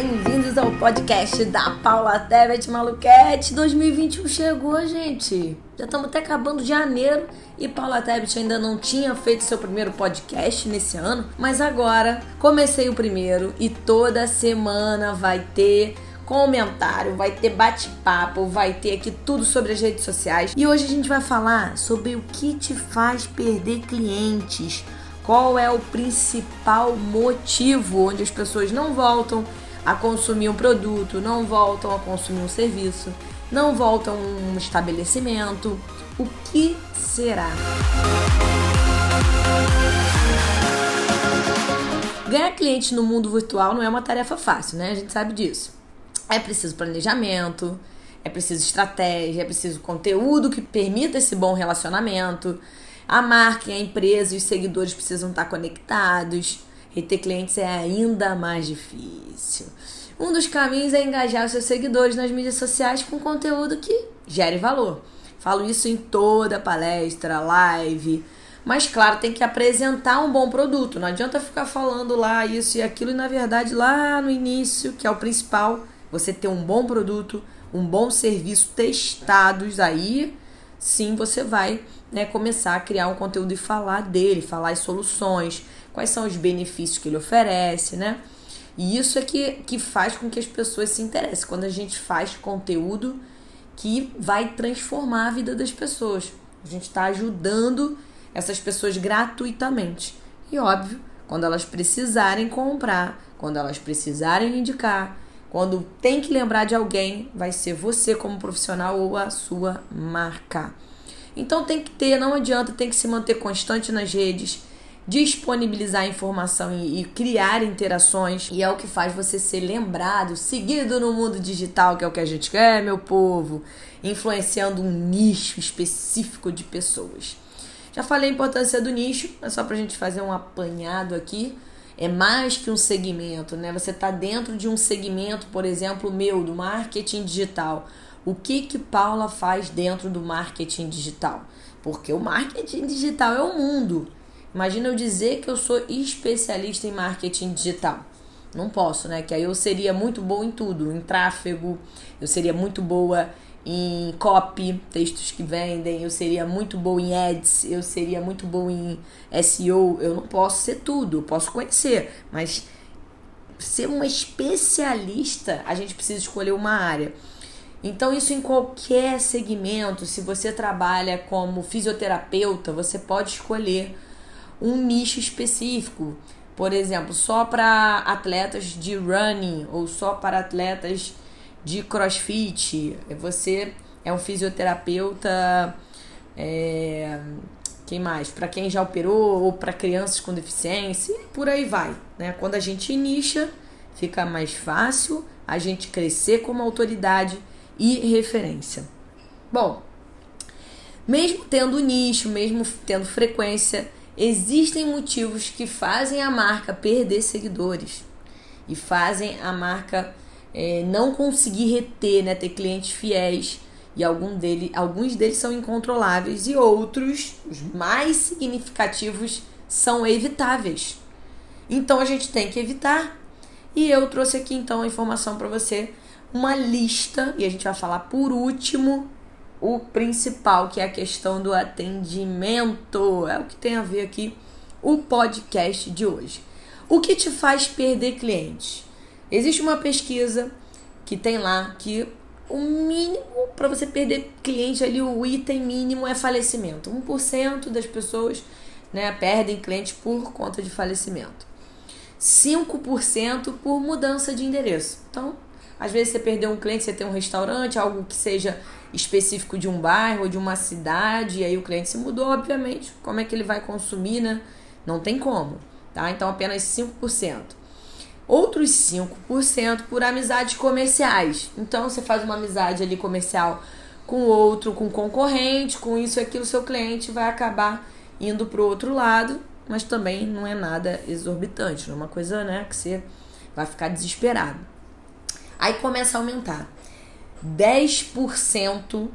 Bem-vindos ao podcast da Paula Tebet Maluquete. 2021 chegou, gente. Já estamos até acabando janeiro e Paula Tebet ainda não tinha feito seu primeiro podcast nesse ano, mas agora comecei o primeiro e toda semana vai ter comentário, vai ter bate-papo, vai ter aqui tudo sobre as redes sociais. E hoje a gente vai falar sobre o que te faz perder clientes qual é o principal motivo onde as pessoas não voltam a consumir um produto, não voltam a consumir um serviço, não voltam a um estabelecimento? O que será? Ganhar cliente no mundo virtual não é uma tarefa fácil, né? A gente sabe disso. É preciso planejamento, é preciso estratégia, é preciso conteúdo que permita esse bom relacionamento, a marca, a empresa e os seguidores precisam estar conectados. Reter clientes é ainda mais difícil. Um dos caminhos é engajar os seus seguidores nas mídias sociais com conteúdo que gere valor. Falo isso em toda palestra, live. Mas, claro, tem que apresentar um bom produto. Não adianta ficar falando lá isso e aquilo. E, na verdade, lá no início, que é o principal, você ter um bom produto, um bom serviço testados aí, sim, você vai né, começar a criar um conteúdo e falar dele, falar as soluções, quais são os benefícios que ele oferece, né? E isso é que, que faz com que as pessoas se interessem. Quando a gente faz conteúdo que vai transformar a vida das pessoas. A gente está ajudando essas pessoas gratuitamente. E óbvio, quando elas precisarem comprar, quando elas precisarem indicar, quando tem que lembrar de alguém, vai ser você como profissional ou a sua marca. Então tem que ter, não adianta, tem que se manter constante nas redes, disponibilizar informação e, e, criar interações. E é o que faz você ser lembrado, seguido no mundo digital, que é o que a gente quer, meu povo, influenciando um nicho específico de pessoas. Já falei a importância do nicho, é só pra gente fazer um apanhado aqui. É mais que um segmento, né? Você tá dentro de um segmento, por exemplo, meu, do marketing digital o que que Paula faz dentro do marketing digital? Porque o marketing digital é o mundo. Imagina eu dizer que eu sou especialista em marketing digital. Não posso, né? Que aí eu seria muito boa em tudo, em tráfego, eu seria muito boa em copy, textos que vendem, eu seria muito boa em ads, eu seria muito boa em SEO. Eu não posso ser tudo, eu posso conhecer, mas ser uma especialista, a gente precisa escolher uma área. Então, isso em qualquer segmento, se você trabalha como fisioterapeuta, você pode escolher um nicho específico. Por exemplo, só para atletas de running ou só para atletas de crossfit. Você é um fisioterapeuta. É, quem mais? Para quem já operou ou para crianças com deficiência, e por aí vai. Né? Quando a gente nicha, fica mais fácil a gente crescer como autoridade e referência. Bom, mesmo tendo nicho, mesmo tendo frequência, existem motivos que fazem a marca perder seguidores e fazem a marca é, não conseguir reter, né, ter clientes fiéis. E algum dele, alguns deles são incontroláveis e outros, os mais significativos, são evitáveis. Então a gente tem que evitar. E eu trouxe aqui então a informação para você uma lista e a gente vai falar por último o principal, que é a questão do atendimento. É o que tem a ver aqui o podcast de hoje. O que te faz perder clientes? Existe uma pesquisa que tem lá que o mínimo para você perder cliente ali, o item mínimo é falecimento. 1% das pessoas né, perdem clientes por conta de falecimento. 5% por mudança de endereço. Então, às vezes você perdeu um cliente, você tem um restaurante, algo que seja específico de um bairro ou de uma cidade, e aí o cliente se mudou, obviamente. Como é que ele vai consumir, né? Não tem como, tá? Então apenas 5%. Outros 5% por amizades comerciais. Então você faz uma amizade ali comercial com outro, com concorrente, com isso e aquilo, seu cliente vai acabar indo para o outro lado, mas também não é nada exorbitante, não é uma coisa né, que você vai ficar desesperado. Aí começa a aumentar. 10%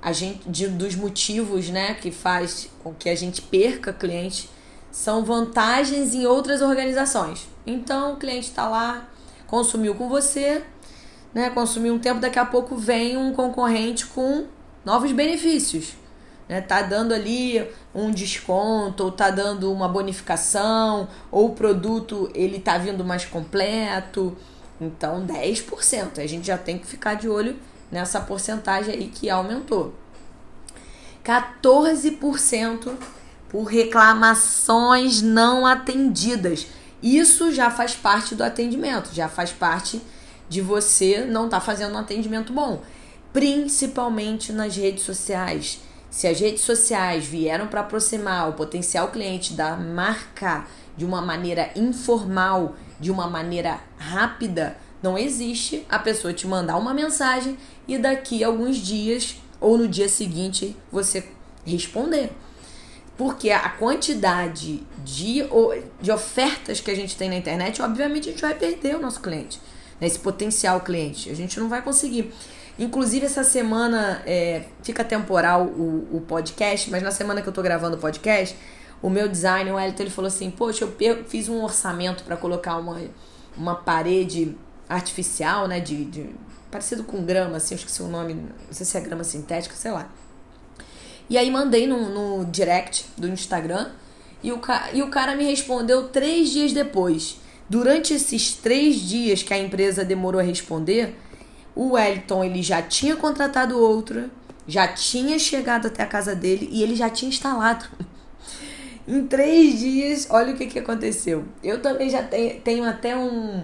a gente, de, dos motivos né, que faz com que a gente perca cliente são vantagens em outras organizações. Então o cliente está lá consumiu com você, né? Consumiu um tempo, daqui a pouco vem um concorrente com novos benefícios. Né? Tá dando ali um desconto, ou tá dando uma bonificação, ou o produto ele tá vindo mais completo. Então, 10%. A gente já tem que ficar de olho nessa porcentagem aí que aumentou. 14% por reclamações não atendidas. Isso já faz parte do atendimento, já faz parte de você não estar tá fazendo um atendimento bom, principalmente nas redes sociais. Se as redes sociais vieram para aproximar o potencial cliente da marca de uma maneira informal, de uma maneira rápida, não existe a pessoa te mandar uma mensagem e daqui a alguns dias ou no dia seguinte você responder. Porque a quantidade de, de ofertas que a gente tem na internet, obviamente a gente vai perder o nosso cliente, né? esse potencial cliente. A gente não vai conseguir. Inclusive, essa semana é, fica temporal o, o podcast, mas na semana que eu tô gravando o podcast, o meu designer, o Elton, ele falou assim: Poxa, eu fiz um orçamento para colocar uma, uma parede artificial, né? De, de, parecido com grama, assim, eu esqueci o nome, não sei se é grama sintética, sei lá. E aí mandei no, no direct do Instagram e o, e o cara me respondeu três dias depois. Durante esses três dias que a empresa demorou a responder, o Wellington ele já tinha contratado outra, já tinha chegado até a casa dele e ele já tinha instalado. Em três dias, olha o que, que aconteceu. Eu também já tenho, tenho até um,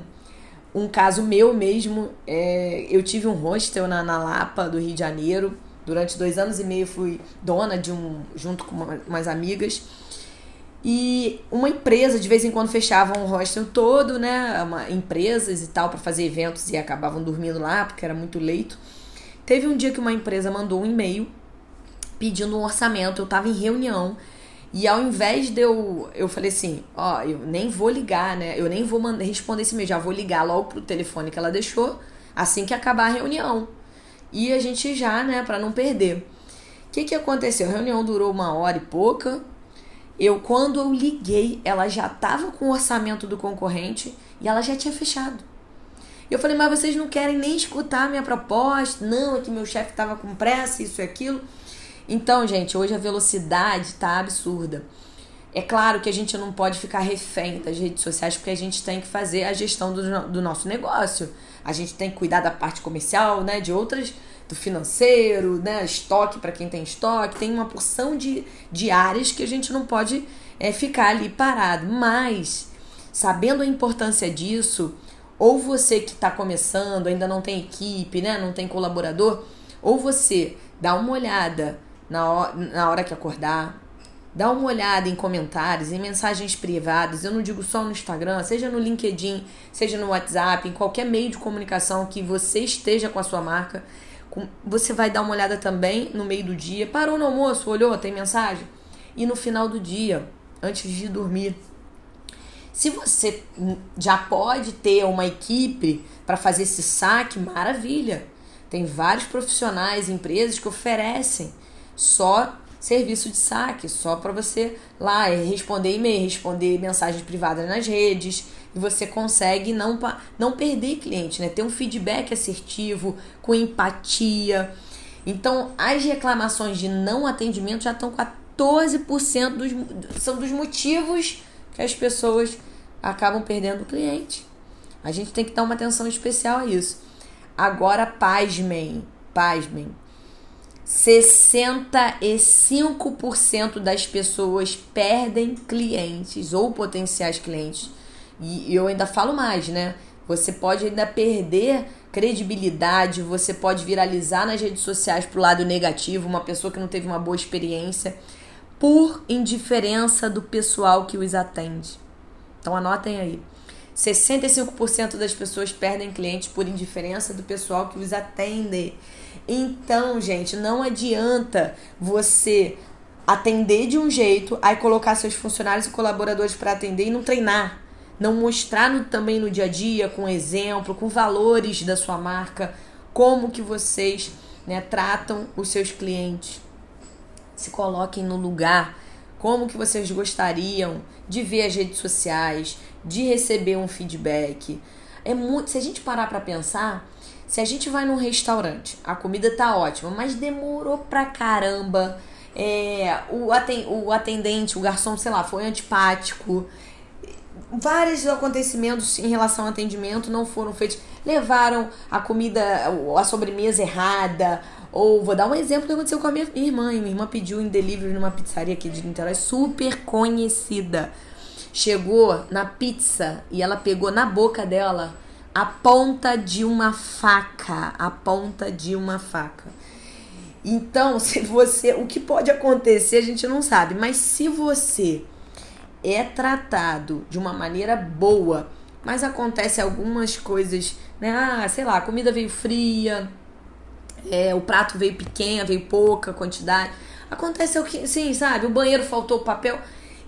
um caso meu mesmo. É, eu tive um hostel na, na Lapa, do Rio de Janeiro. Durante dois anos e meio fui dona de um, junto com uma, umas amigas. E uma empresa de vez em quando fechava um hostel todo, né? Uma, empresas e tal, para fazer eventos e acabavam dormindo lá porque era muito leito. Teve um dia que uma empresa mandou um e-mail pedindo um orçamento. Eu tava em reunião e ao invés de eu. Eu falei assim: Ó, eu nem vou ligar, né? Eu nem vou mandar, responder esse e-mail, já vou ligar logo pro telefone que ela deixou assim que acabar a reunião. E a gente já, né, para não perder. O que, que aconteceu? A reunião durou uma hora e pouca. Eu, quando eu liguei, ela já estava com o orçamento do concorrente e ela já tinha fechado. Eu falei, mas vocês não querem nem escutar minha proposta? Não, é que meu chefe estava com pressa, isso e aquilo. Então, gente, hoje a velocidade está absurda. É claro que a gente não pode ficar refém das redes sociais porque a gente tem que fazer a gestão do, do nosso negócio. A gente tem que cuidar da parte comercial, né, de outras do financeiro, né? Estoque para quem tem estoque, tem uma porção de, de áreas que a gente não pode é, ficar ali parado. Mas, sabendo a importância disso, ou você que está começando, ainda não tem equipe, né? Não tem colaborador, ou você dá uma olhada na hora, na hora que acordar, dá uma olhada em comentários, em mensagens privadas. Eu não digo só no Instagram, seja no LinkedIn, seja no WhatsApp, em qualquer meio de comunicação que você esteja com a sua marca. Você vai dar uma olhada também no meio do dia. Parou no almoço, olhou, tem mensagem? E no final do dia, antes de dormir. Se você já pode ter uma equipe para fazer esse saque, maravilha. Tem vários profissionais, empresas que oferecem só serviço de saque, só para você lá responder e-mail, responder mensagens privadas nas redes, e você consegue não, não perder cliente, né? Ter um feedback assertivo, com empatia. Então, as reclamações de não atendimento já estão 14% dos, são dos motivos que as pessoas acabam perdendo o cliente. A gente tem que dar uma atenção especial a isso. Agora, pasmem, pasmem. 65% das pessoas perdem clientes ou potenciais clientes e eu ainda falo mais, né? Você pode ainda perder credibilidade, você pode viralizar nas redes sociais pro lado negativo, uma pessoa que não teve uma boa experiência, por indiferença do pessoal que os atende. Então anotem aí. 65% das pessoas perdem clientes por indiferença do pessoal que os atende. Então, gente, não adianta você atender de um jeito, aí colocar seus funcionários e colaboradores para atender e não treinar não mostrar no, também no dia a dia com exemplo, com valores da sua marca, como que vocês né, tratam os seus clientes. Se coloquem no lugar, como que vocês gostariam de ver as redes sociais, de receber um feedback. É muito, se a gente parar para pensar, se a gente vai num restaurante, a comida tá ótima, mas demorou pra caramba. É, o atendente, o garçom, sei lá, foi antipático. Vários acontecimentos em relação ao atendimento não foram feitos. Levaram a comida, a sobremesa errada, ou vou dar um exemplo que aconteceu com a minha irmã. Minha irmã pediu em delivery numa pizzaria aqui de Niterói, super conhecida. Chegou na pizza e ela pegou na boca dela a ponta de uma faca. A ponta de uma faca. Então, se você. O que pode acontecer a gente não sabe, mas se você é tratado de uma maneira boa, mas acontece algumas coisas, né? Ah, sei lá, a comida veio fria, é, o prato veio pequeno, veio pouca quantidade. Acontece o que, sim, sabe? O banheiro faltou papel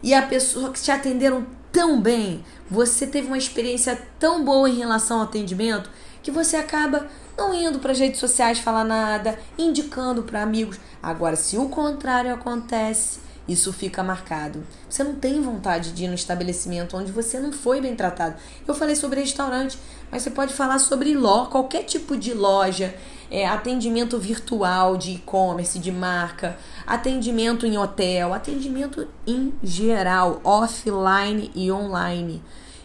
e a pessoa que te atenderam tão bem, você teve uma experiência tão boa em relação ao atendimento que você acaba não indo para as redes sociais falar nada, indicando para amigos. Agora, se o contrário acontece, isso fica marcado. Você não tem vontade de ir no estabelecimento onde você não foi bem tratado. Eu falei sobre restaurante, mas você pode falar sobre loja, qualquer tipo de loja, é, atendimento virtual de e-commerce, de marca, atendimento em hotel, atendimento em geral, offline e online.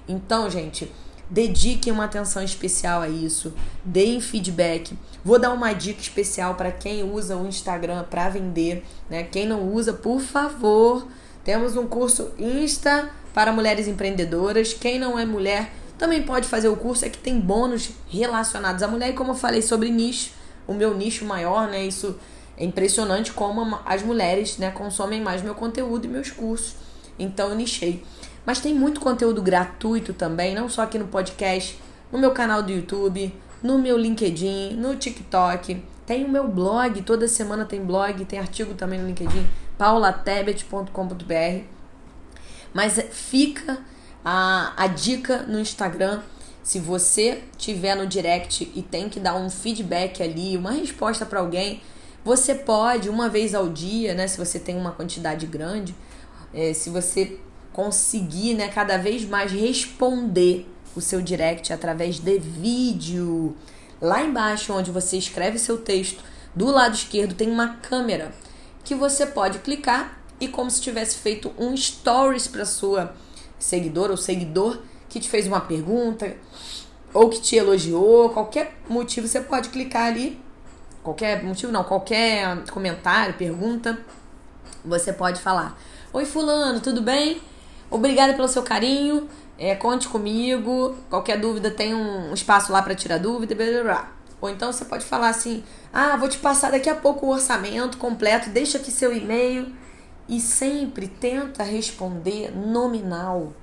Então, gente, dediquem uma atenção especial a isso, deem feedback. Vou dar uma dica especial para quem usa o Instagram para vender, né? Quem não usa, por favor, temos um curso Insta para mulheres empreendedoras. Quem não é mulher também pode fazer o curso, é que tem bônus relacionados à mulher. E como eu falei sobre nicho, o meu nicho maior, né? Isso é impressionante como as mulheres né, consomem mais meu conteúdo e meus cursos. Então eu nichei. Mas tem muito conteúdo gratuito também, não só aqui no podcast, no meu canal do YouTube, no meu LinkedIn, no TikTok. Tem o meu blog, toda semana tem blog, tem artigo também no LinkedIn, paulatebet.com.br. Mas fica a, a dica no Instagram. Se você tiver no direct e tem que dar um feedback ali, uma resposta para alguém, você pode, uma vez ao dia, né? Se você tem uma quantidade grande, é, se você conseguir, né, cada vez mais responder o seu direct através de vídeo. Lá embaixo, onde você escreve seu texto, do lado esquerdo tem uma câmera que você pode clicar e como se tivesse feito um stories para sua seguidora ou seguidor que te fez uma pergunta ou que te elogiou, qualquer motivo você pode clicar ali. Qualquer motivo não, qualquer comentário, pergunta, você pode falar: "Oi fulano, tudo bem? Obrigada pelo seu carinho. É, conte comigo. Qualquer dúvida tem um espaço lá para tirar dúvida, blá, blá, blá. Ou então você pode falar assim: "Ah, vou te passar daqui a pouco o orçamento completo, deixa aqui seu e-mail" e sempre tenta responder nominal.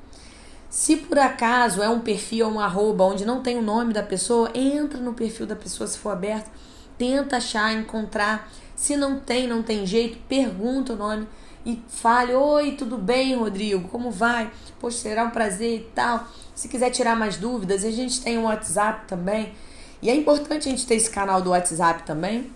Se por acaso é um perfil, um arroba, onde não tem o nome da pessoa, entra no perfil da pessoa se for aberto, tenta achar, encontrar. Se não tem, não tem jeito, pergunta o nome e fale: Oi, tudo bem, Rodrigo? Como vai? Poxa, será um prazer e tal. Se quiser tirar mais dúvidas, a gente tem um WhatsApp também. E é importante a gente ter esse canal do WhatsApp também,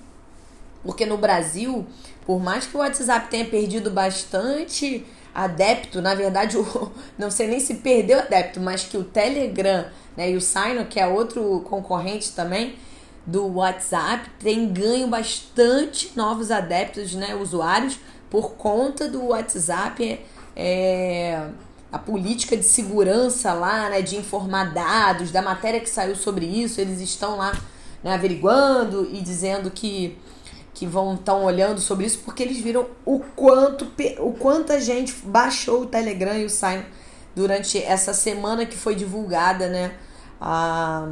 porque no Brasil, por mais que o WhatsApp tenha perdido bastante adepto, na verdade, o, não sei nem se perdeu adepto, mas que o Telegram né, e o Sino, que é outro concorrente também do WhatsApp, tem ganho bastante novos adeptos, né, usuários, por conta do WhatsApp. É, a política de segurança lá, né, de informar dados, da matéria que saiu sobre isso, eles estão lá né, averiguando e dizendo que que vão estão olhando sobre isso porque eles viram o quanto o quanto a gente baixou o Telegram e o Sign durante essa semana que foi divulgada, né, a,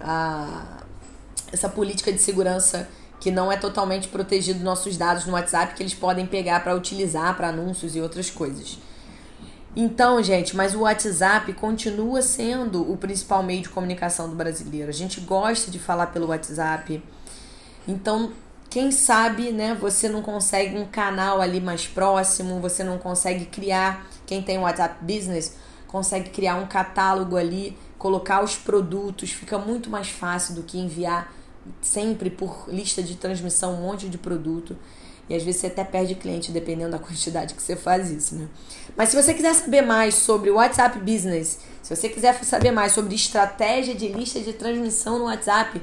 a essa política de segurança que não é totalmente protegido nossos dados no WhatsApp que eles podem pegar para utilizar para anúncios e outras coisas. Então, gente, mas o WhatsApp continua sendo o principal meio de comunicação do brasileiro. A gente gosta de falar pelo WhatsApp. Então, quem sabe, né, você não consegue um canal ali mais próximo, você não consegue criar, quem tem WhatsApp Business, consegue criar um catálogo ali, colocar os produtos, fica muito mais fácil do que enviar sempre por lista de transmissão um monte de produto. E às vezes você até perde cliente dependendo da quantidade que você faz isso, né? Mas se você quiser saber mais sobre o WhatsApp Business, se você quiser saber mais sobre estratégia de lista de transmissão no WhatsApp,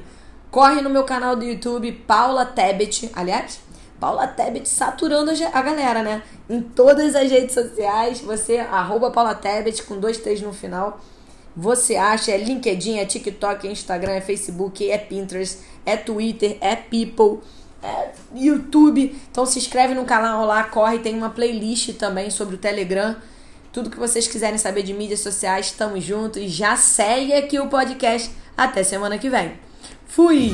corre no meu canal do YouTube, Paula Tebet. Aliás, Paula Tebet saturando a galera, né? Em todas as redes sociais, você, arroba Paula Tebet, com dois, três no final. Você acha, é LinkedIn, é TikTok, é Instagram, é Facebook, é Pinterest, é Twitter, é People, é YouTube. Então se inscreve no canal lá, corre, tem uma playlist também sobre o Telegram. Tudo que vocês quiserem saber de mídias sociais, estamos juntos. E já segue aqui o podcast. Até semana que vem. Fui!